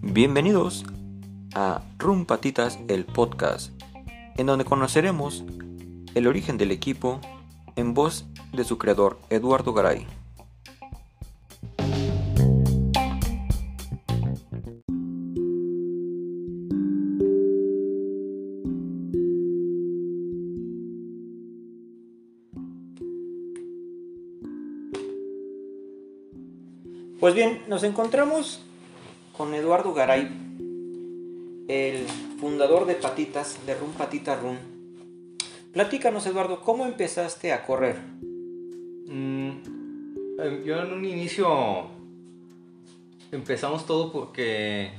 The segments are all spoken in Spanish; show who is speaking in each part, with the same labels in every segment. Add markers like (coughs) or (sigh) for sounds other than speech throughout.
Speaker 1: Bienvenidos a Rum Patitas, el podcast, en donde conoceremos el origen del equipo en voz de su creador, Eduardo Garay. Pues bien, nos encontramos con Eduardo Garay, el fundador de Patitas, de Rum Patita Rum. Platícanos, Eduardo, ¿cómo empezaste a correr?
Speaker 2: Mm, eh, yo en un inicio empezamos todo porque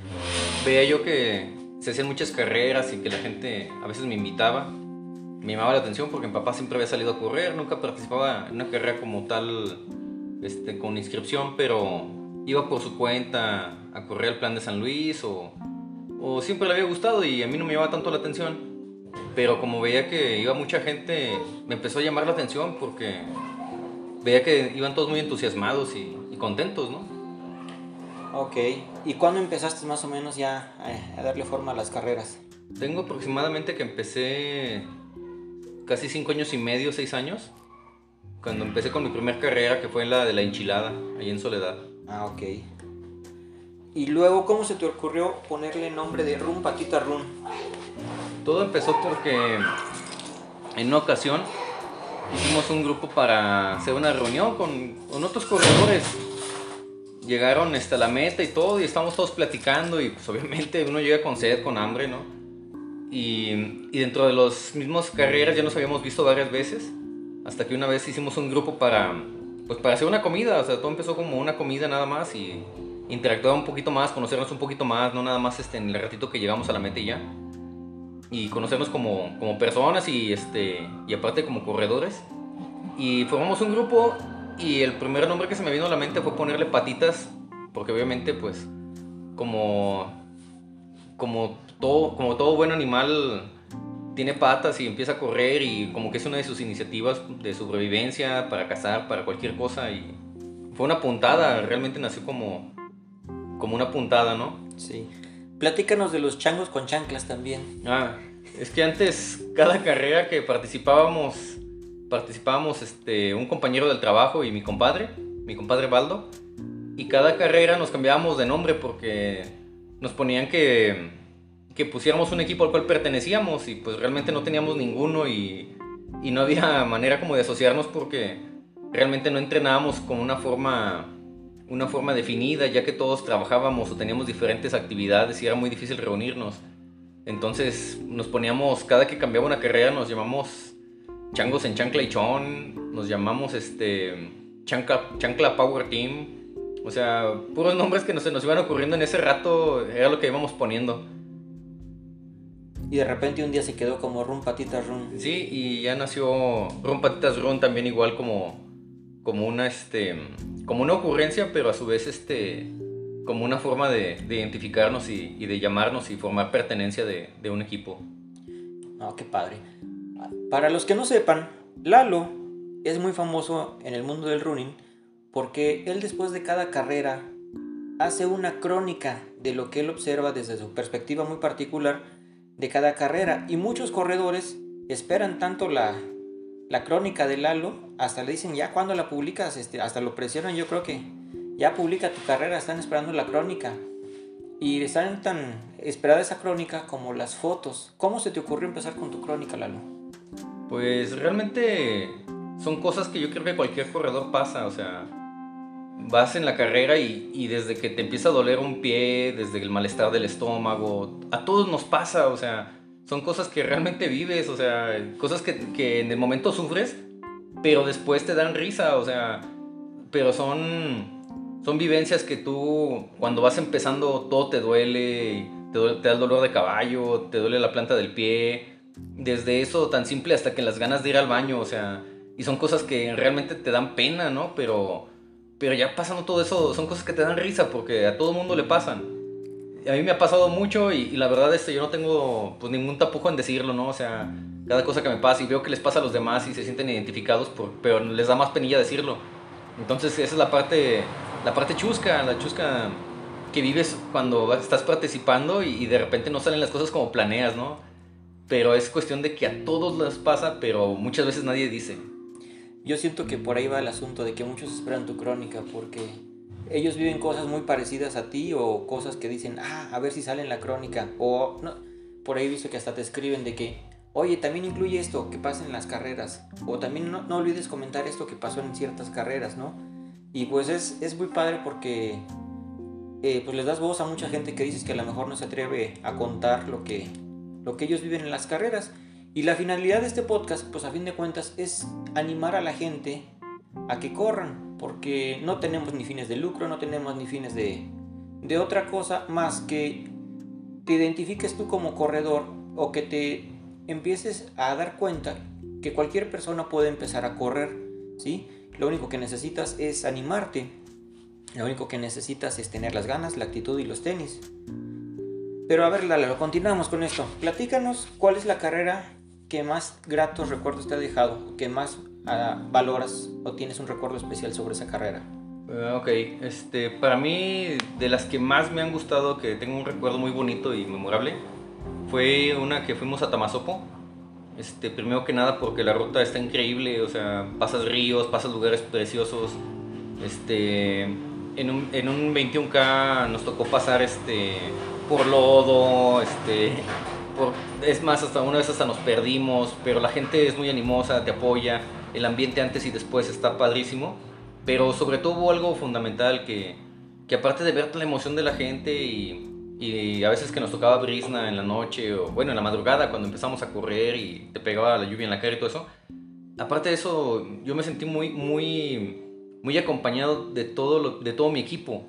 Speaker 2: veía yo que se hacían muchas carreras y que la gente a veces me invitaba. Me llamaba la atención porque mi papá siempre había salido a correr, nunca participaba en una carrera como tal este, con inscripción, pero iba por su cuenta a correr el plan de San Luis o, o siempre le había gustado y a mí no me llamaba tanto la atención. Pero como veía que iba mucha gente, me empezó a llamar la atención porque veía que iban todos muy entusiasmados y, y contentos, ¿no?
Speaker 1: Ok, ¿y cuándo empezaste más o menos ya a, a darle forma a las carreras?
Speaker 2: Tengo aproximadamente que empecé casi cinco años y medio, seis años, cuando empecé con mi primera carrera que fue la de la enchilada, ahí en Soledad.
Speaker 1: Ah, ok. Y luego, ¿cómo se te ocurrió ponerle nombre de Rum Patita Rum?
Speaker 2: Todo empezó porque en una ocasión hicimos un grupo para hacer una reunión con, con otros corredores. Llegaron hasta la meta y todo, y estábamos todos platicando, y pues obviamente uno llega con sed, con hambre, ¿no? Y, y dentro de los mismos carreras ya nos habíamos visto varias veces, hasta que una vez hicimos un grupo para, pues para hacer una comida, o sea, todo empezó como una comida nada más y interactuar un poquito más, conocernos un poquito más, no nada más este, en el ratito que llegamos a la meta y ya. Y conocernos como, como personas y, este, y aparte como corredores. Y formamos un grupo y el primer nombre que se me vino a la mente fue ponerle patitas, porque obviamente pues como, como, todo, como todo buen animal tiene patas y empieza a correr y como que es una de sus iniciativas de sobrevivencia para cazar, para cualquier cosa y fue una puntada, realmente nació como, como una puntada, ¿no?
Speaker 1: Sí. Platícanos de los changos con chanclas también.
Speaker 2: Ah, es que antes cada carrera que participábamos, participábamos este, un compañero del trabajo y mi compadre, mi compadre Baldo, y cada carrera nos cambiábamos de nombre porque nos ponían que, que pusiéramos un equipo al cual pertenecíamos y pues realmente no teníamos ninguno y, y no había (laughs) manera como de asociarnos porque realmente no entrenábamos con una forma una forma definida, ya que todos trabajábamos o teníamos diferentes actividades y era muy difícil reunirnos. Entonces nos poníamos, cada que cambiaba una carrera nos llamamos changos en chancla y chon, nos llamamos este chancla, chancla Power Team. O sea, puros nombres que nos, se nos iban ocurriendo en ese rato era lo que íbamos poniendo.
Speaker 1: Y de repente un día se quedó como Rum Patitas Rum.
Speaker 2: Sí, y ya nació Rum Patitas Rum también igual como, como una este como una ocurrencia, pero a su vez este, como una forma de, de identificarnos y, y, de llamarnos y formar pertenencia de, de un equipo.
Speaker 1: Oh, qué padre. Para los que no sepan, Lalo es muy famoso en el mundo del running porque él después de cada carrera hace una crónica de lo que él observa desde su perspectiva muy particular de cada carrera y muchos corredores esperan tanto la, la crónica de Lalo, hasta le dicen ya cuando la publicas, este, hasta lo presionan, yo creo que ya publica tu carrera, están esperando la crónica. Y están tan esperada esa crónica como las fotos. ¿Cómo se te ocurrió empezar con tu crónica, Lalo?
Speaker 2: Pues realmente son cosas que yo creo que cualquier corredor pasa, o sea, vas en la carrera y, desde que te empieza a doler un pie, desde el malestar del estómago, a todos nos pasa, o sea, son cosas que realmente vives, o sea, cosas que, que, en el momento sufres, pero después te dan risa, o sea, pero son, son vivencias que tú cuando vas empezando todo te duele, te, duele, te da el dolor de caballo, te duele la planta del pie, desde eso tan simple hasta que las ganas de ir al baño, o sea, y son cosas que realmente te dan pena, ¿no? Pero, pero ya pasando todo eso, son cosas que te dan risa porque a todo mundo le pasan a mí me ha pasado mucho y, y, la verdad este, yo no tengo pues, ningún tapujo en decirlo, ¿no? O sea, cada cosa que me pasa y veo que les pasa a los demás y se sienten identificados, por, pero les da más penilla decirlo. Entonces esa es la parte, la parte chusca, la chusca que vives cuando estás participando y, y de repente no salen las cosas como planeas, ¿no? Pero es cuestión de que a todos les pasa, pero muchas veces nadie dice.
Speaker 1: Yo siento que por ahí va el asunto de que muchos esperan tu crónica porque ellos viven cosas muy parecidas a ti o cosas que dicen, ah, a ver si sale en la crónica. O no, por ahí he visto que hasta te escriben de que, oye, también incluye esto que pasa en las carreras. O también no, no olvides comentar esto que pasó en ciertas carreras, ¿no? Y pues es, es muy padre porque eh, pues les das voz a mucha gente que dices que a lo mejor no se atreve a contar lo que, lo que ellos viven en las carreras. Y la finalidad de este podcast, pues a fin de cuentas, es animar a la gente a que corran, porque no tenemos ni fines de lucro, no tenemos ni fines de, de otra cosa más que te identifiques tú como corredor o que te empieces a dar cuenta que cualquier persona puede empezar a correr, ¿sí? Lo único que necesitas es animarte, lo único que necesitas es tener las ganas, la actitud y los tenis. Pero a ver, Lalo, continuamos con esto. Platícanos cuál es la carrera que más gratos recuerdos te ha dejado, que más uh, valoras o tienes un recuerdo especial sobre esa carrera?
Speaker 2: Uh, ok, este, para mí de las que más me han gustado, que tengo un recuerdo muy bonito y memorable, fue una que fuimos a Tamazopo. Este, primero que nada porque la ruta está increíble, o sea, pasas ríos, pasas lugares preciosos. Este, en un, en un 21K nos tocó pasar este, por lodo, este, es más, hasta una vez hasta nos perdimos, pero la gente es muy animosa, te apoya, el ambiente antes y después está padrísimo, pero sobre todo hubo algo fundamental que, que aparte de ver la emoción de la gente y, y, a veces que nos tocaba brisna en la noche o bueno, en la madrugada cuando empezamos a correr y te pegaba la lluvia en la cara y todo eso, aparte de eso yo me sentí muy, muy, muy acompañado de todo, lo, de todo mi equipo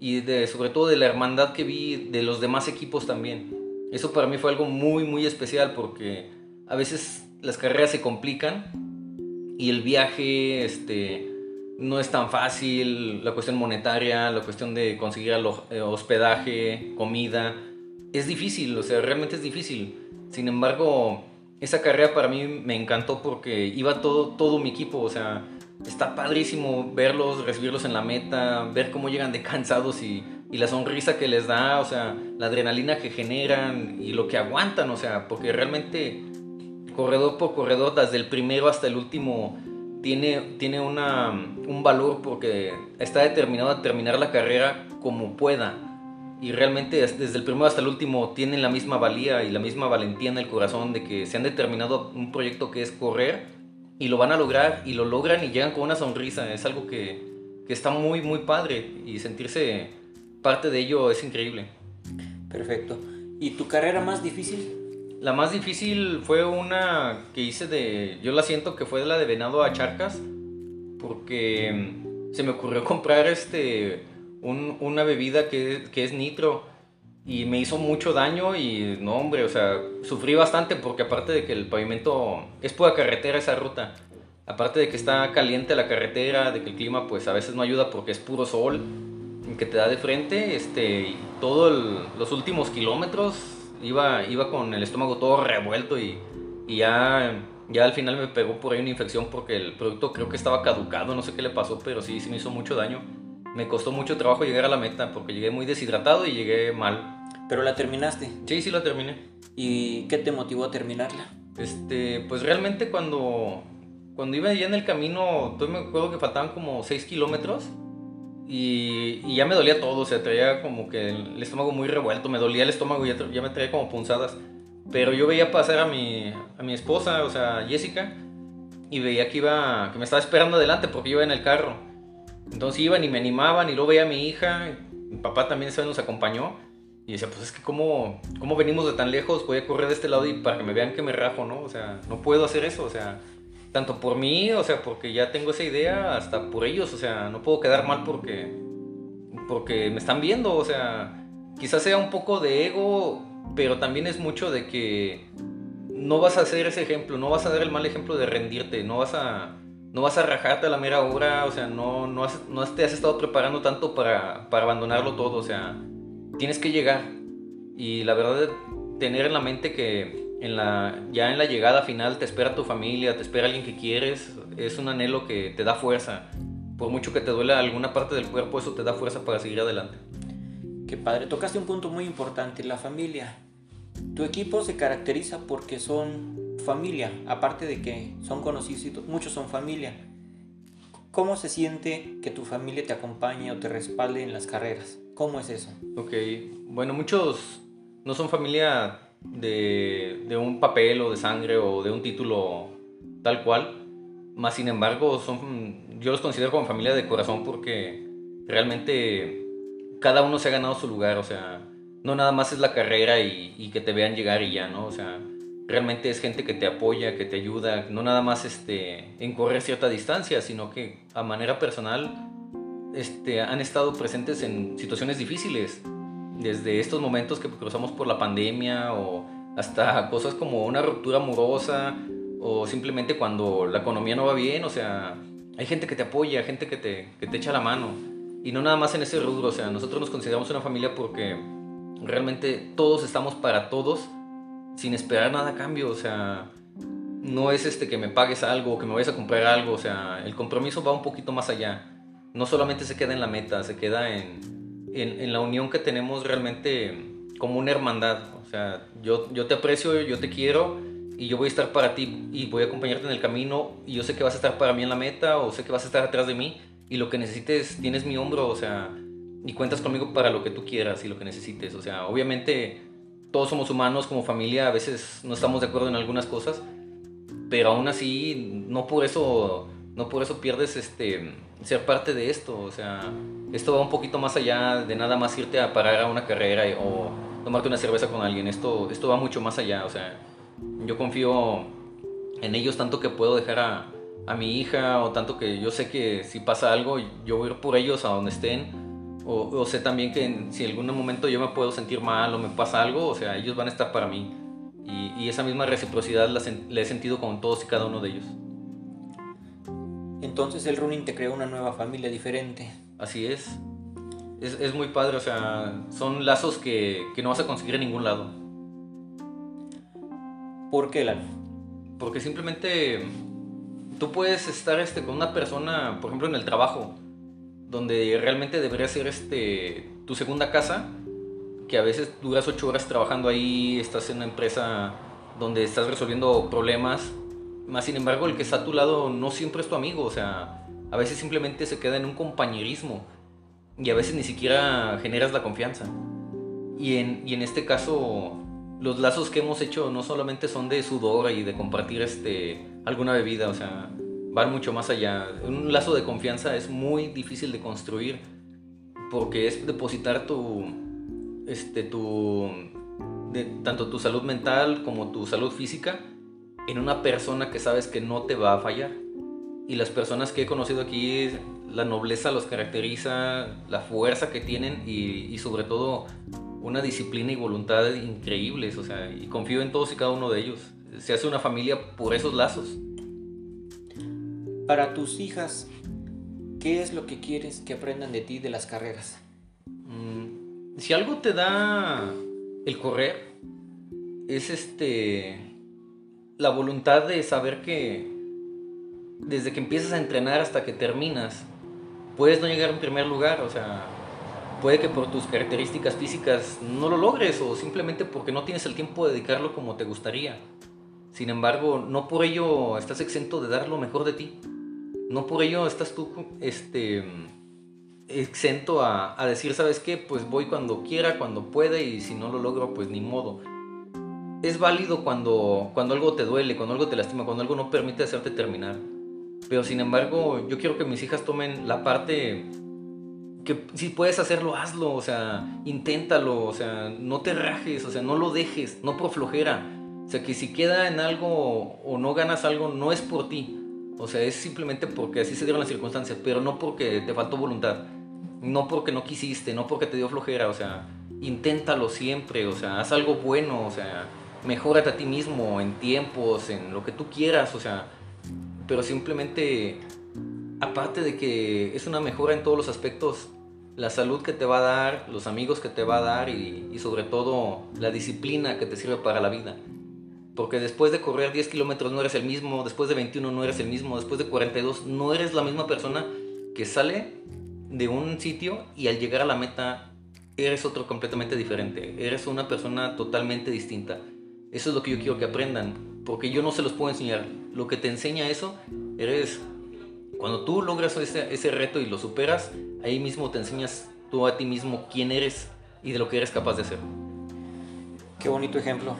Speaker 2: y de, sobre todo de la hermandad que vi de los demás equipos también eso para mí fue algo muy, muy especial porque a veces las carreras se complican y el viaje este, no es tan fácil, la cuestión monetaria, la cuestión de conseguir eh, hospedaje, comida, es difícil, o sea, realmente es difícil. Sin embargo, esa carrera para mí me encantó porque iba todo, todo mi equipo, o sea, está padrísimo verlos, recibirlos en la meta, ver cómo llegan de cansados y y la sonrisa que les da, o sea, la adrenalina que generan y lo que aguantan, o sea, porque realmente corredor por corredor, desde el primero hasta el último, tiene, tiene una, un valor porque está determinado a terminar la carrera como pueda. Y realmente desde el primero hasta el último tienen la misma valía y la misma valentía en el corazón de que se han determinado un proyecto que es correr y lo van a lograr y lo logran y llegan con una sonrisa. Es algo que, que está muy, muy padre y sentirse parte de ello es increíble.
Speaker 1: Perfecto. ¿Y tu carrera más difícil?
Speaker 2: La más difícil fue una que hice de, yo la siento que fue de la de Venado a Charcas, porque mm, se me ocurrió (laughs) comprar este, una bebida que, que es nitro y me hizo mucho daño y no hombre, o sea, sufrí bastante porque aparte de que el pavimento es pura carretera esa ruta, aparte de que está caliente la carretera, de que el clima pues a veces no ayuda porque es puro sol, que te da de frente, este, todos los últimos kilómetros iba, iba con el estómago todo revuelto y, y, ya, ya al final me pegó por ahí una infección porque el producto creo que estaba caducado, no sé qué le pasó, pero sí, sí me hizo mucho daño. Me costó mucho trabajo llegar a la meta porque llegué muy deshidratado y llegué mal.
Speaker 1: ¿Pero la terminaste?
Speaker 2: Sí, sí la terminé.
Speaker 1: ¿Y qué te motivó a terminarla?
Speaker 2: Este, pues realmente cuando, cuando iba ya en el camino, yo me acuerdo que faltaban como 6 kilómetros y, ya me dolía todo, o sea, traía como que el, estómago muy revuelto, me dolía el estómago y ya, ya, me traía como punzadas. Pero yo veía pasar a mi, a mi esposa, o sea, Jessica, y veía que iba, que me estaba esperando adelante porque iba en el carro. Entonces iban y me animaban y luego veía a mi hija, mi papá también esa nos acompañó. Y decía, pues es que cómo, cómo venimos de tan lejos, voy a correr de este lado y para que me vean que me rajo, ¿no? O sea, no puedo hacer eso, o sea, tanto por mí, o sea, porque ya tengo esa idea, hasta por ellos, o sea, no puedo quedar mal porque, porque me están viendo, o sea, quizás sea un poco de ego, pero también es mucho de que no vas a hacer ese ejemplo, no vas a dar el mal ejemplo de rendirte, no vas a, no vas a rajarte a la mera hora, o sea, no, no, no te has estado preparando tanto para, para abandonarlo todo, o sea, tienes que llegar. Y la verdad, tener en la mente que en la, ya en la llegada final te espera tu familia, te espera alguien que quieres, es un anhelo que te da fuerza. por mucho que te duela alguna parte del cuerpo, eso te da fuerza para seguir adelante.
Speaker 1: Qué padre, tocaste un punto muy importante, la familia. Tu equipo se caracteriza porque son familia, aparte de que son conocidos, muchos son familia. ¿Cómo se siente que tu familia te acompañe o te respalde en las carreras? ¿Cómo es eso?
Speaker 2: Ok, bueno, muchos no son familia de, un papel o de sangre o de un título tal cual, más sin embargo, son, yo los considero como familia de corazón porque realmente cada uno se ha ganado su lugar, o sea, no nada más es la carrera y, y que te vean llegar y ya, ¿no? O sea, realmente es gente que te apoya, que te ayuda, no nada más este, en correr cierta distancia, sino que a manera personal este, han estado presentes en situaciones difíciles, desde estos momentos que cruzamos por la pandemia o hasta cosas como una ruptura amorosa o simplemente cuando la economía no va bien, o sea, hay gente que te apoya, gente que te, que te echa la mano. Y no nada más en ese rubro, o sea, nosotros nos consideramos una familia porque realmente todos estamos para todos sin esperar nada a cambio, o sea, no es este que me pagues algo, que me vayas a comprar algo, o sea, el compromiso va un poquito más allá. No solamente se queda en la meta, se queda en, en, en la unión que tenemos realmente como una hermandad. O sea, yo, yo te aprecio, yo te quiero y yo voy a estar para ti y voy a acompañarte en el camino y yo sé que vas a estar para mí en la meta o sé que vas a estar atrás de mí y lo que necesites tienes mi hombro, o sea, y cuentas conmigo para lo que tú quieras y lo que necesites, o sea, obviamente todos somos humanos como familia, a veces no estamos de acuerdo en algunas cosas, pero aún así no por eso no por eso pierdes este ser parte de esto, o sea, esto va un poquito más allá de nada más irte a parar a una carrera o tomarte una cerveza con alguien, esto esto va mucho más allá, o sea, yo confío en ellos tanto que puedo dejar a, mi hija o tanto que yo sé que si pasa algo yo voy a ir por ellos a donde estén. O, sé también que si en algún momento yo me puedo sentir mal o me pasa algo, o sea, ellos van a estar para mí. Y, y esa misma reciprocidad la, la, he sentido con todos y cada uno de ellos.
Speaker 1: Entonces el running te creó una nueva familia diferente.
Speaker 2: Así es. Es, es muy padre, o sea, son lazos que, que no vas a conseguir en ningún lado.
Speaker 1: ¿Por qué, Lalo?
Speaker 2: Porque simplemente tú puedes estar este, con una persona, por ejemplo, en el trabajo, donde realmente debería ser este, tu segunda casa, que a veces duras ocho horas trabajando ahí, estás en una empresa donde estás resolviendo problemas, más sin embargo el que está a tu lado no siempre es tu amigo, o sea, a veces simplemente se queda en un compañerismo y a veces ni siquiera generas la confianza. Y en, y en este caso los lazos que hemos hecho no solamente son de sudor y de compartir este, alguna bebida, o sea, van mucho más allá. Un lazo de confianza es muy difícil de construir porque es depositar tu, este, tu, de, tanto tu salud mental como tu salud física en una persona que sabes que no te va a fallar. Y las personas que he conocido aquí, la nobleza los caracteriza, la fuerza que tienen y, y sobre todo una disciplina y voluntad increíbles, o sea, y confío en todos y cada uno de ellos. Se hace una familia por esos lazos.
Speaker 1: Para tus hijas, ¿qué es lo que quieres que aprendan de ti de las carreras?
Speaker 2: Mm, si algo te da el correr, es este la voluntad de saber que desde que empiezas a entrenar hasta que terminas, puedes no llegar en primer lugar, o sea, puede que por tus características físicas no lo logres o simplemente porque no tienes el tiempo de dedicarlo como te gustaría. Sin embargo, no por ello estás exento de dar lo mejor de ti. No por ello estás tú este, exento a, decir, ¿sabes qué? Pues voy cuando quiera, cuando pueda y si no lo logro, pues ni modo. Es válido cuando, cuando algo te duele, cuando algo te lastima, cuando algo no permite hacerte terminar. Pero sin embargo, yo quiero que mis hijas tomen la parte que si puedes hacerlo, hazlo, o sea, inténtalo, o sea, no te rajes, o sea, no lo dejes, no por flojera. O sea, que si queda en algo o no ganas algo, no es por ti. O sea, es simplemente porque así se dieron las circunstancias, pero no porque te faltó voluntad. No porque no quisiste, no porque te dio flojera, o sea, inténtalo siempre, o sea, haz algo bueno, o sea, mejórate a ti mismo en tiempos, en lo que tú quieras, o sea, pero simplemente aparte de que es una mejora en todos los aspectos, la salud que te va a dar, los amigos que te va a dar y, sobre todo la disciplina que te sirve para la vida. Porque después de correr 10 kilómetros no eres el mismo, después de 21 no eres el mismo, después de 42 no eres la misma persona que sale de un sitio y al llegar a la meta eres otro completamente diferente. Eres una persona totalmente distinta. Eso es lo que yo quiero que aprendan, porque yo no se los puedo enseñar. Lo que te enseña eso, eres... Cuando tú logras ese, ese reto y lo superas, ahí mismo te enseñas tú a ti mismo quién eres y de lo que eres capaz de hacer.
Speaker 1: Qué bonito ejemplo.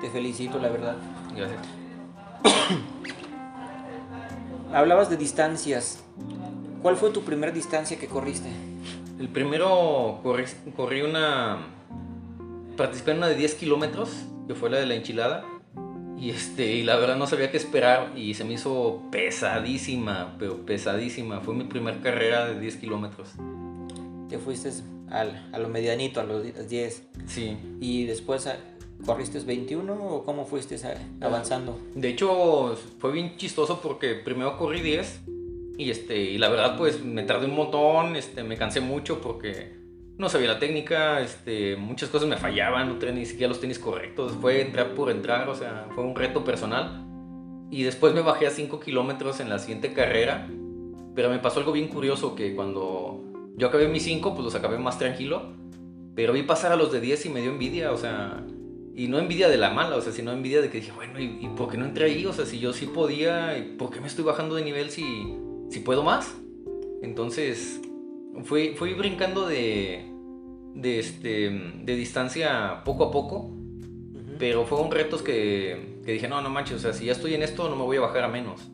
Speaker 1: Te felicito, la verdad.
Speaker 2: Gracias. (coughs)
Speaker 1: Hablabas de distancias. ¿Cuál fue tu primera distancia que corriste?
Speaker 2: El primero corrí, corrí una... Participé en una de 10 kilómetros, que fue la de la enchilada. Y, este, y la verdad no sabía qué esperar y se me hizo pesadísima, pero pesadísima. Fue mi primera carrera de 10 kilómetros.
Speaker 1: Te fuiste al, a lo medianito, a los 10.
Speaker 2: Sí.
Speaker 1: ¿Y después corriste 21 o cómo fuiste avanzando?
Speaker 2: De hecho, fue bien chistoso porque primero corrí 10 y, este, y la verdad pues me tardé un montón, este, me cansé mucho porque no sabía la técnica, este, muchas cosas me fallaban, no tenía ni siquiera los tenis correctos, fue entrar por entrar, o sea, fue un reto personal. Y después me bajé a 5 kilómetros en la siguiente carrera, pero me pasó algo bien curioso que cuando yo acabé mis 5, pues los acabé más tranquilo, pero vi pasar a los de 10 y me dio envidia, o sea, y no envidia de la mala, o sea, sino envidia de que dije, bueno, ¿y, y por qué no entré ahí? O sea, si yo sí podía, ¿por qué me estoy bajando de nivel si, si puedo más? Entonces, fui, fui brincando de, de, este, de distancia poco a poco, pero fueron retos que, que, dije, no, no manches, o sea, si ya estoy en esto, no me voy a bajar a menos.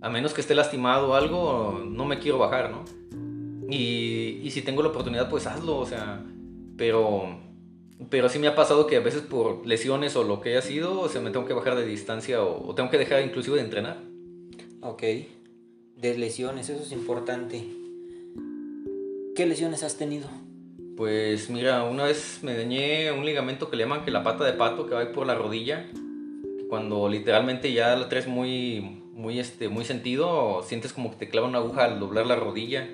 Speaker 2: A menos que esté lastimado o algo, no me quiero bajar, ¿no? Y, y si tengo la oportunidad, pues hazlo, o sea, pero, pero sí me ha pasado que a veces por lesiones o lo que haya sido, o sea, me tengo que bajar de distancia o, o tengo que dejar inclusive de entrenar.
Speaker 1: Ok, de lesiones, eso es importante. ¿Qué lesiones has tenido?
Speaker 2: Pues mira, una vez me dañé un ligamento que le llaman que la pata de pato, que va por la rodilla. Cuando literalmente ya la traes muy, muy, este, muy sentido, sientes como que te clava una aguja al doblar la rodilla.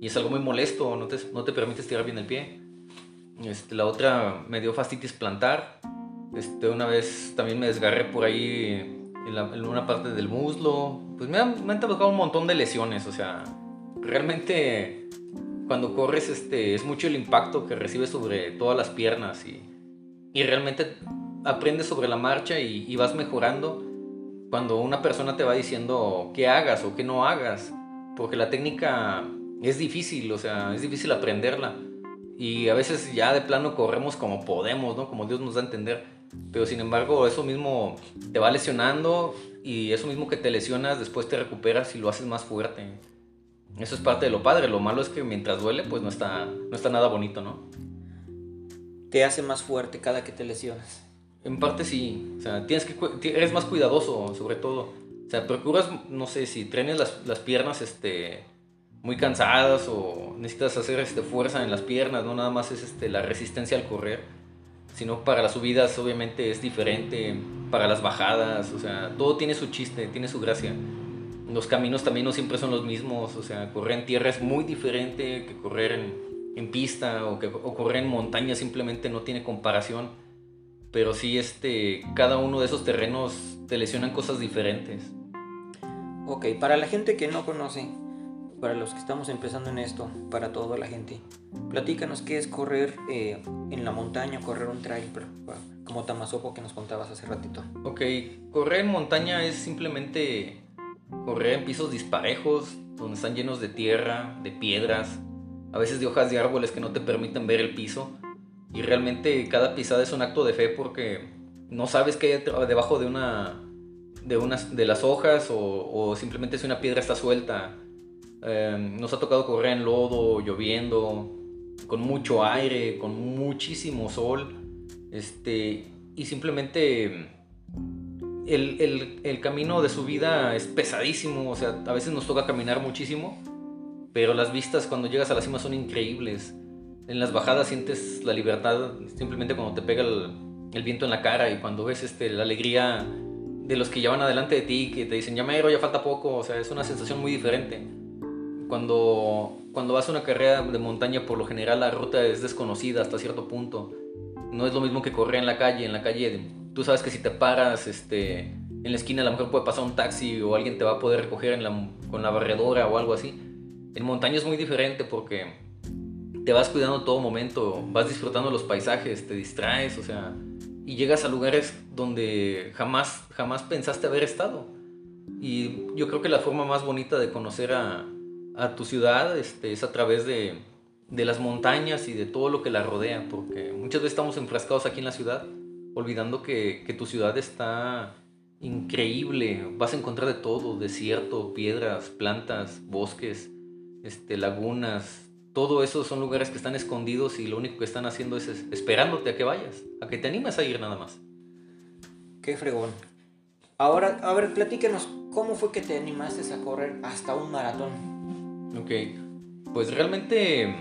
Speaker 2: Y es algo muy molesto, no te, no te permite estirar bien el pie. Este, la otra me dio fastitis plantar. Este, una vez también me desgarré por ahí en, la, en una parte del muslo. Pues me han, me han un montón de lesiones, o sea, realmente cuando corres este, es mucho el impacto que recibes sobre todas las piernas y, y realmente aprendes sobre la marcha y, y, vas mejorando cuando una persona te va diciendo qué hagas o qué no hagas, porque la técnica es difícil, o sea, es difícil aprenderla y a veces ya de plano corremos como podemos, ¿no? Como Dios nos da a entender, pero sin embargo eso mismo te va lesionando y eso mismo que te lesionas después te recuperas y lo haces más fuerte. Eso es parte de lo padre. Lo malo es que mientras duele, pues no está, no está nada bonito, ¿no?
Speaker 1: ¿Te hace más fuerte cada que te lesionas?
Speaker 2: En parte sí. O sea, tienes que, eres más cuidadoso, sobre todo. O sea, procuras, no sé, si trenes las, las piernas este, muy cansadas o necesitas hacer este, fuerza en las piernas, no nada más es este, la resistencia al correr, sino para las subidas obviamente es diferente, para las bajadas, o sea, todo tiene su chiste, tiene su gracia los caminos también no siempre son los mismos, o sea, correr en tierra es muy diferente que correr en, en pista o, que, o correr en montaña simplemente no tiene comparación. Pero sí, este, cada uno de esos terrenos te lesionan cosas diferentes.
Speaker 1: Ok, para la gente que no conoce, para los que estamos empezando en esto, para toda la gente, platícanos qué es correr eh, en la montaña, correr un trail, como Tamazopo que nos contabas hace ratito.
Speaker 2: Ok, correr en montaña es simplemente correr en pisos disparejos, donde están llenos de tierra, de piedras, a veces de hojas de árboles que no te permiten ver el piso. Y realmente cada pisada es un acto de fe porque no sabes qué hay debajo de una de, unas, de las hojas o, simplemente si una piedra está suelta. Eh, nos ha tocado correr en lodo, lloviendo, con mucho aire, con muchísimo sol. Este, y simplemente el, el, el, camino de subida es pesadísimo, o sea, a veces nos toca caminar muchísimo, pero las vistas cuando llegas a la cima son increíbles. En las bajadas sientes la libertad simplemente cuando te pega el, viento en la cara y cuando ves este, la alegría de los que ya van adelante de ti, que te dicen, ya me ya falta poco, o sea, es una sensación muy diferente. Cuando, cuando vas a una carrera de montaña, por lo general la ruta es desconocida hasta cierto punto. No es lo mismo que correr en la calle, en la calle tú sabes que si te paras este, en la esquina a lo mejor puede pasar un taxi o alguien te va a poder recoger en la, con la barredora o algo así. En montaña es muy diferente porque te vas cuidando todo momento, vas disfrutando los paisajes, te distraes, o sea, y llegas a lugares donde jamás, jamás pensaste haber estado. Y yo creo que la forma más bonita de conocer a, a tu ciudad este, es a través de, de, las montañas y de todo lo que la rodea, porque muchas veces estamos enfrascados aquí en la ciudad, olvidando que, que tu ciudad está increíble, vas a encontrar de todo, desierto, piedras, plantas, bosques, este, lagunas, todo eso son lugares que están escondidos y lo único que están haciendo es esperándote a que vayas, a que te animes a ir nada más.
Speaker 1: Qué fregón. Ahora, a ver, platíquenos, ¿cómo fue que te animaste a correr hasta un maratón?
Speaker 2: Ok, pues realmente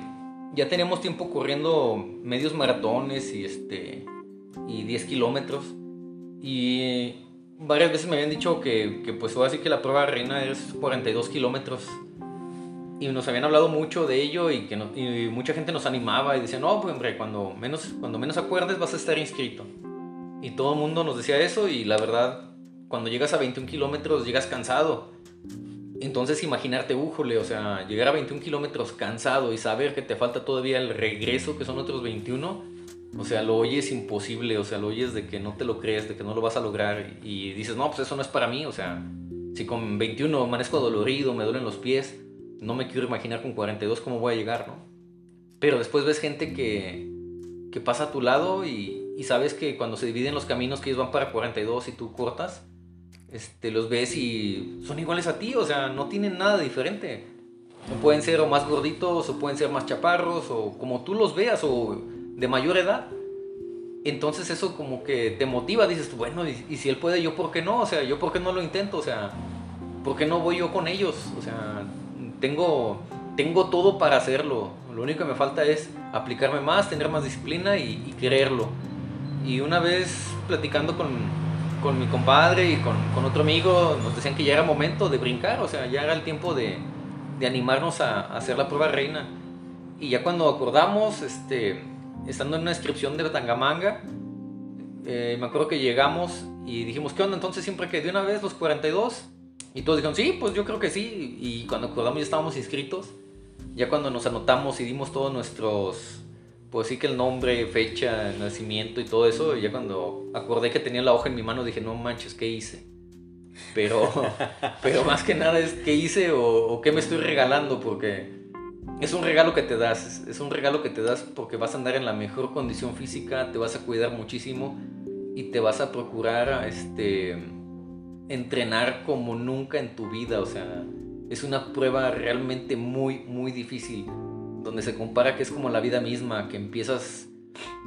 Speaker 2: ya tenemos tiempo corriendo medios maratones y, este, y 10 kilómetros. Y varias veces me habían dicho que, que pues así que la prueba reina es 42 kilómetros y nos habían hablado mucho de ello y que mucha gente nos animaba y decía, no, pues hombre, cuando menos, cuando menos acuerdes vas a estar inscrito. Y todo el mundo nos decía eso y la verdad, cuando llegas a 21 kilómetros llegas cansado. Entonces imaginarte, újole, o sea, llegar a 21 kilómetros cansado y saber que te falta todavía el regreso, que son otros 21, o sea, lo oyes imposible, o sea, lo oyes de que no te lo crees, de que no lo vas a lograr y dices, no, pues eso no es para mí, o sea, si con 21 amanezco dolorido, me duelen los pies, no me quiero imaginar con 42 cómo voy a llegar, ¿no? Pero después ves gente que, que pasa a tu lado y, y, sabes que cuando se dividen los caminos que ellos van para 42 y tú cortas, este, los ves y son iguales a ti, o sea, no tienen nada diferente. O pueden ser o más gorditos, o pueden ser más chaparros, o como tú los veas, o de mayor edad. Entonces eso como que te motiva, dices, bueno, y, y si él puede, yo por qué no, o sea, yo por qué no lo intento, o sea, ¿por qué no voy yo con ellos? O sea, tengo, tengo todo para hacerlo. Lo único que me falta es aplicarme más, tener más disciplina y, quererlo. Y una vez platicando con, con mi compadre y con, con, otro amigo, nos decían que ya era momento de brincar, o sea, ya era el tiempo de, de animarnos a, a, hacer la prueba reina. Y ya cuando acordamos, este, estando en una inscripción de Tangamanga, eh, me acuerdo que llegamos y dijimos, ¿qué onda? Entonces siempre que de una vez los 42 y todos dijeron, sí, pues yo creo que sí. Y cuando acordamos ya estábamos inscritos. Ya cuando nos anotamos y dimos todos nuestros, pues sí que el nombre, fecha, nacimiento y todo eso, ya cuando acordé que tenía la hoja en mi mano dije, no manches, ¿qué hice? Pero, (laughs) pero más que nada es qué hice o, qué me estoy regalando, porque es un regalo que te das, es un regalo que te das porque vas a andar en la mejor condición física, te vas a cuidar muchísimo y te vas a procurar, este entrenar como nunca en tu vida, o sea, es una prueba realmente muy, muy difícil, donde se compara que es como la vida misma, que empiezas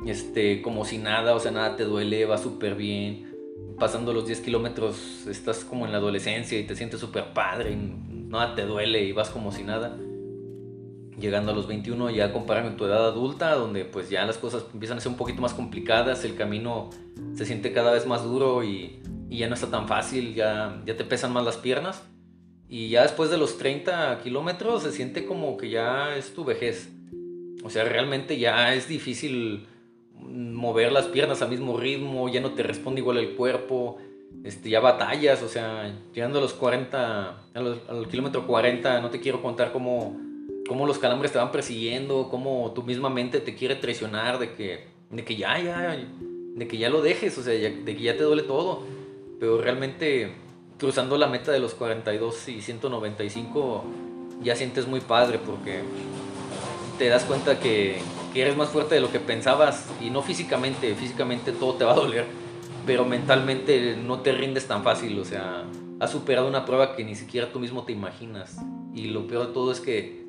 Speaker 2: este, como si nada, o sea, nada te duele, va súper bien, pasando los 10 kilómetros estás como en la adolescencia y te sientes súper padre, nada te duele y vas como si nada. Llegando a los 21 ya comparan con tu edad adulta, donde pues ya las cosas empiezan a ser un poquito más complicadas, el camino se siente cada vez más duro y y ya no está tan fácil, ya, ya te pesan más las piernas. Y ya después de los 30 kilómetros se siente como que ya es tu vejez. O sea, realmente ya es difícil mover las piernas al mismo ritmo, ya no te responde igual el cuerpo, este, ya batallas, o sea, llegando a los 40, al, kilómetro 40, no te quiero contar cómo, cómo los calambres te van persiguiendo, cómo tu misma mente te quiere traicionar de que, de que ya, ya, de que ya lo dejes, o sea, de que ya te duele todo. Pero realmente cruzando la meta de los 42 y 195 ya sientes muy padre porque te das cuenta que, que, eres más fuerte de lo que pensabas y no físicamente, físicamente todo te va a doler, pero mentalmente no te rindes tan fácil, o sea, has superado una prueba que ni siquiera tú mismo te imaginas. Y lo peor de todo es que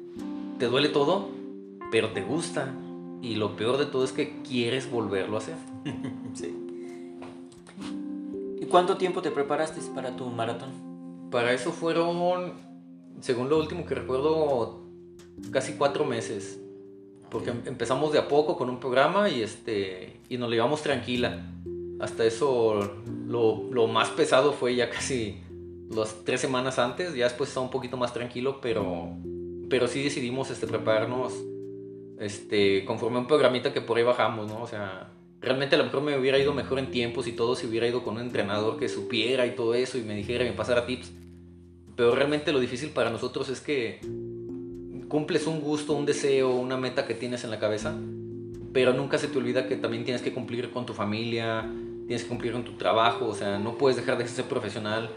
Speaker 2: te duele todo, pero te gusta y lo peor de todo es que quieres volverlo a hacer. (laughs)
Speaker 1: sí. ¿Cuánto tiempo te preparaste para tu maratón?
Speaker 2: Para eso fueron, según lo último que recuerdo, casi cuatro meses. Porque empezamos de a poco con un programa y, este, y nos lo llevamos tranquila. Hasta eso lo, lo más pesado fue ya casi las tres semanas antes. Ya después estaba un poquito más tranquilo, pero, pero sí decidimos este, prepararnos este, conforme a un programita que por ahí bajamos, ¿no? O sea, realmente a lo mejor me hubiera ido mejor en tiempos y todo si hubiera ido con un entrenador que supiera y todo eso y me dijera y me pasara tips. Pero realmente lo difícil para nosotros es que cumples un gusto, un deseo, una meta que tienes en la cabeza, pero nunca se te olvida que también tienes que cumplir con tu familia, tienes que cumplir con tu trabajo, o sea, no puedes dejar de ser profesional,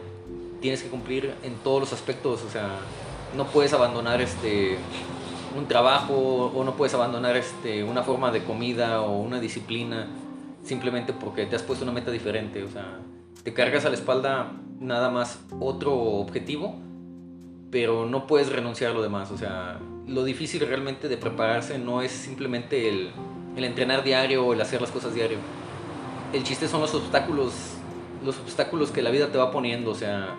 Speaker 2: tienes que cumplir en todos los aspectos, o sea, no puedes abandonar este un trabajo o no puedes abandonar este una forma de comida o una disciplina simplemente porque te has puesto una meta diferente, o sea, te cargas a la espalda nada más otro objetivo, pero no puedes renunciar a lo demás, o sea, lo difícil realmente de prepararse no es simplemente el, el entrenar diario o el hacer las cosas diario. El chiste son los obstáculos, los obstáculos que la vida te va poniendo, o sea,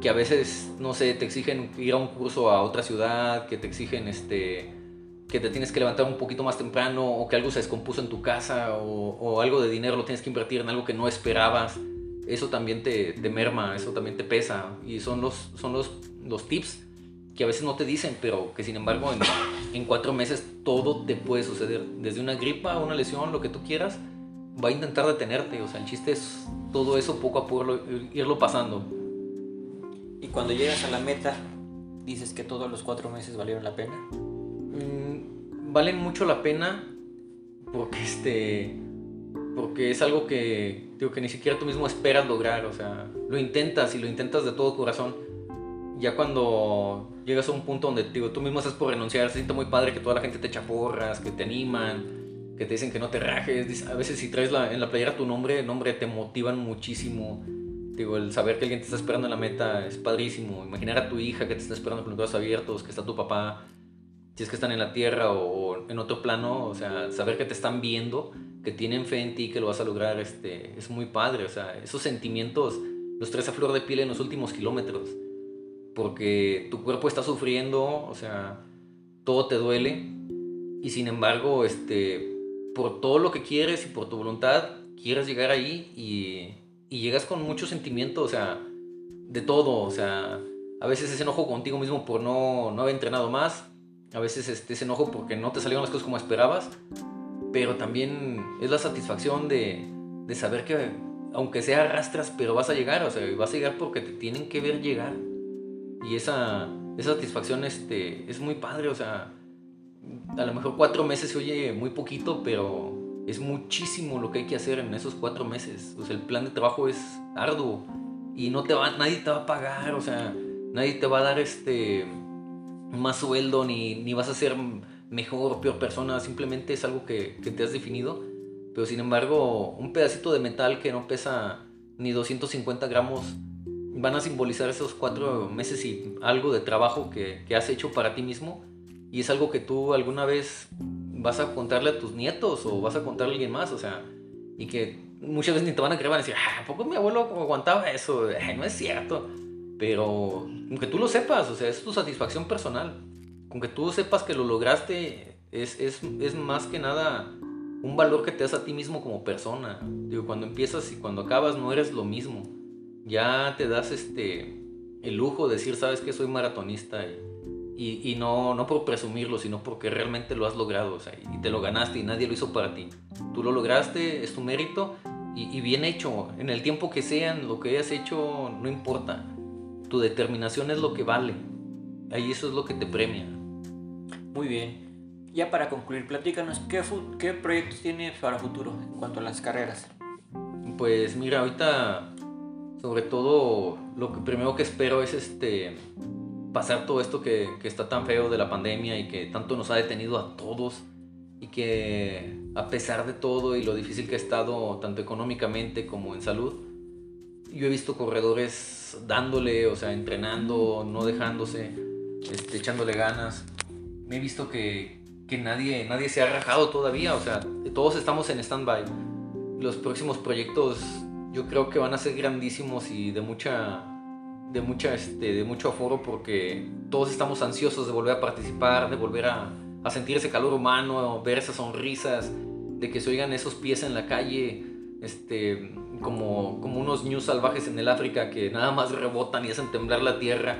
Speaker 2: que a veces, no sé, te exigen ir a un curso a otra ciudad, que te exigen este que te tienes que levantar un poquito más temprano o que algo se descompuso en tu casa o, algo de dinero lo tienes que invertir en algo que no esperabas, eso también te, te, merma, eso también te pesa y son los, son los, los tips que a veces no te dicen, pero que sin embargo en, en cuatro meses todo te puede suceder, desde una gripa, una lesión, lo que tú quieras, va a intentar detenerte, o sea, el chiste es todo eso poco a poco irlo pasando.
Speaker 1: Y cuando llegas a la meta, dices que todos los cuatro meses valieron la pena.
Speaker 2: Mm, valen mucho la pena porque este porque es algo que digo que ni siquiera tú mismo esperas lograr, o sea, lo intentas y lo intentas de todo corazón. Ya cuando llegas a un punto donde digo, tú mismo estás por renunciar, se siente muy padre que toda la gente te echa porras, que te animan, que te dicen que no te rajes. A veces si traes en la playera tu nombre, nombre te motivan muchísimo. Digo, el saber que alguien te está esperando en la meta es padrísimo. Imaginar a tu hija que te está esperando con los brazos abiertos, que está tu papá, si es que están en la tierra o, en otro plano, o sea, saber que te están viendo, que tienen fe en ti, que lo vas a lograr, este, es muy padre, o sea, esos sentimientos los traes a flor de piel en los últimos kilómetros, porque tu cuerpo está sufriendo, o sea, todo te duele, y sin embargo, este, por todo lo que quieres y por tu voluntad, quieres llegar ahí y, y llegas con mucho sentimiento, o sea, de todo, o sea, a veces es enojo contigo mismo por no, no haber entrenado más, a veces este, es enojo porque no te salieron las cosas como esperabas, pero también es la satisfacción de, de saber que aunque sea arrastras, pero vas a llegar, o sea, vas a llegar porque te tienen que ver llegar. Y esa, esa satisfacción este, es muy padre, o sea, a lo mejor cuatro meses se oye muy poquito, pero es muchísimo lo que hay que hacer en esos cuatro meses. O sea, el plan de trabajo es arduo y no te va, nadie te va a pagar, o sea, nadie te va a dar este más sueldo, ni, ni vas a ser mejor o peor persona, simplemente es algo que, que, te has definido. Pero sin embargo, un pedacito de metal que no pesa ni 250 gramos van a simbolizar esos cuatro meses y algo de trabajo que, que has hecho para ti mismo. Y es algo que tú alguna vez vas a contarle a tus nietos o vas a contarle a alguien más, o sea, y que muchas veces ni te van a creer, van a decir, ah, ¿a poco mi abuelo aguantaba eso? no es cierto. Pero aunque tú lo sepas, o sea, es tu satisfacción personal. Con que tú sepas que lo lograste, es, es, es más que nada un valor que te das a ti mismo como persona. Digo, cuando empiezas y cuando acabas no eres lo mismo. Ya te das este el lujo de decir, sabes que soy maratonista y, y, no, no por presumirlo, sino porque realmente lo has logrado, o sea, y te lo ganaste y nadie lo hizo para ti. Tú lo lograste, es tu mérito y, y bien hecho. En el tiempo que sean, lo que hayas hecho, no importa tu determinación es lo que vale. Ahí eso es lo que te premia.
Speaker 1: Muy bien. Ya para concluir, platícanos, ¿qué, qué proyectos tienes para futuro en cuanto a las carreras?
Speaker 2: Pues mira, ahorita sobre todo lo que primero que espero es este pasar todo esto que, que, está tan feo de la pandemia y que tanto nos ha detenido a todos y que a pesar de todo y lo difícil que ha estado tanto económicamente como en salud, yo he visto corredores dándole, o sea, entrenando, no dejándose, este, echándole ganas. Me he visto que, que nadie, nadie se ha rajado todavía, o sea, todos estamos en stand-by. Los próximos proyectos yo creo que van a ser grandísimos y de mucha de mucha este, de mucho aforo porque todos estamos ansiosos de volver a participar, de volver a, a sentir ese calor humano, ver esas sonrisas, de que se oigan esos pies en la calle, este como, como unos ñus salvajes en el África que nada más rebotan y hacen temblar la tierra.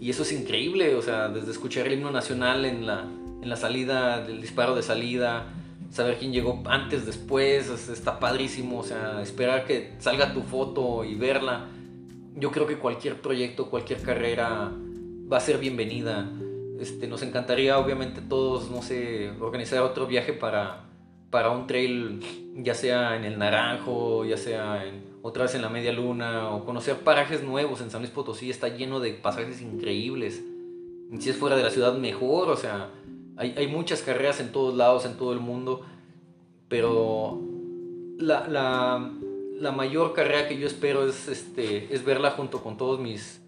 Speaker 2: Y eso es increíble, o sea, desde escuchar el himno nacional en la, en la salida, del disparo de salida, saber quién llegó antes, después, está padrísimo, o sea, esperar que salga tu foto y verla. Yo creo que cualquier proyecto, cualquier carrera va a ser bienvenida. Este, nos encantaría, obviamente, todos, no sé, organizar otro viaje para, para un trail, ya sea en el Naranjo, ya sea en, otra vez en la Media Luna, o conocer parajes nuevos en San Luis Potosí. Está lleno de pasajes increíbles. si es fuera de la ciudad, mejor. O sea, hay, hay muchas carreras en todos lados, en todo el mundo. Pero la, la, la mayor carrera que yo espero es, este, es verla junto con todos mis,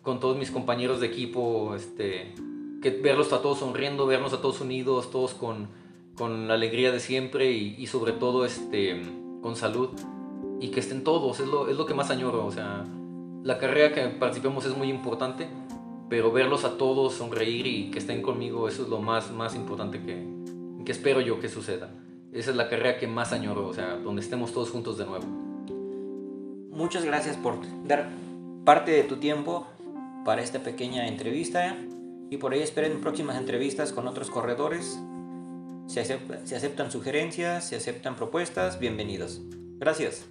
Speaker 2: con todos mis compañeros de equipo, este, que verlos a todos sonriendo, vernos a todos unidos, todos con, con la alegría de siempre y, y, sobre todo este, con salud y que estén todos, es lo, es lo que más añoro, o sea, la carrera que participemos es muy importante, pero verlos a todos sonreír y que estén conmigo, eso es lo más, más importante que, que espero yo que suceda. Esa es la carrera que más añoro, o sea, donde estemos todos juntos de nuevo.
Speaker 1: Muchas gracias por dar parte de tu tiempo para esta pequeña entrevista y por ahí esperen próximas entrevistas con otros corredores. Se, aceptan sugerencias, se aceptan propuestas, bienvenidos. Gracias.